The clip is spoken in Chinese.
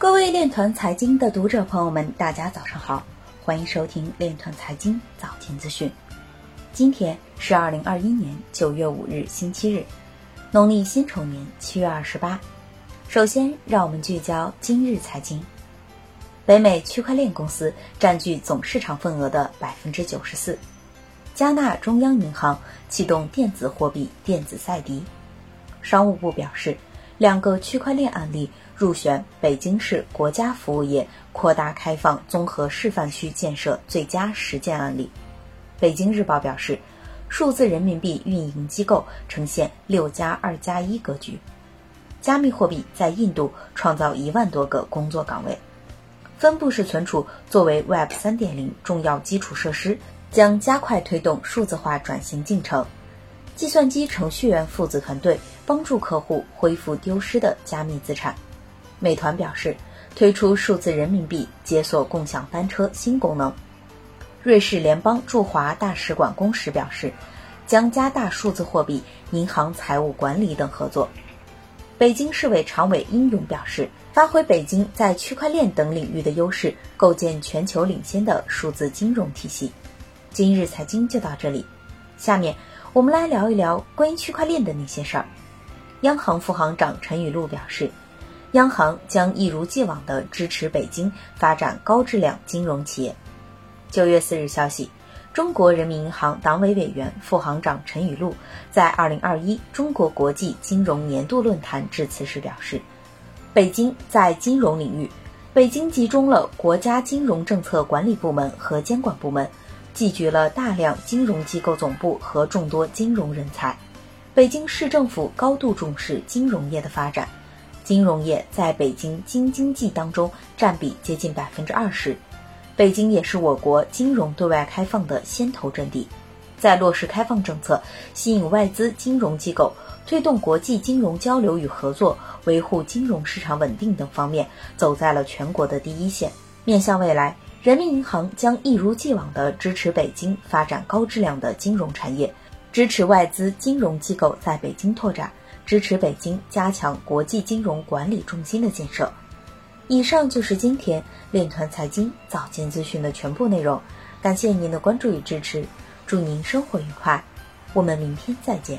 各位链团财经的读者朋友们，大家早上好，欢迎收听链团财经早间资讯。今天是二零二一年九月五日，星期日，农历辛丑年七月二十八。首先，让我们聚焦今日财经。北美区块链公司占据总市场份额的百分之九十四。加纳中央银行启动电子货币电子赛迪。商务部表示，两个区块链案例入选北京市国家服务业扩大开放综合示范区建设最佳实践案例。北京日报表示，数字人民币运营机构呈现六加二加一格局。加密货币在印度创造一万多个工作岗位。分布式存储作为 Web 三点零重要基础设施。将加快推动数字化转型进程。计算机程序员父子团队帮助客户恢复丢失的加密资产。美团表示推出数字人民币解锁共享单车新功能。瑞士联邦驻华大使馆公使表示，将加大数字货币、银行财务管理等合作。北京市委常委殷勇表示，发挥北京在区块链等领域的优势，构建全球领先的数字金融体系。今日财经就到这里，下面我们来聊一聊关于区块链的那些事儿。央行副行长陈雨露表示，央行将一如既往地支持北京发展高质量金融企业。九月四日消息，中国人民银行党委委员、副行长陈雨露在二零二一中国国际金融年度论坛致辞时表示，北京在金融领域，北京集中了国家金融政策管理部门和监管部门。集聚了大量金融机构总部和众多金融人才。北京市政府高度重视金融业的发展，金融业在北京京津冀当中占比接近百分之二十。北京也是我国金融对外开放的先头阵地，在落实开放政策、吸引外资金融机构、推动国际金融交流与合作、维护金融市场稳定等方面，走在了全国的第一线。面向未来。人民银行将一如既往地支持北京发展高质量的金融产业，支持外资金融机构在北京拓展，支持北京加强国际金融管理中心的建设。以上就是今天链团财经早间资讯的全部内容，感谢您的关注与支持，祝您生活愉快，我们明天再见。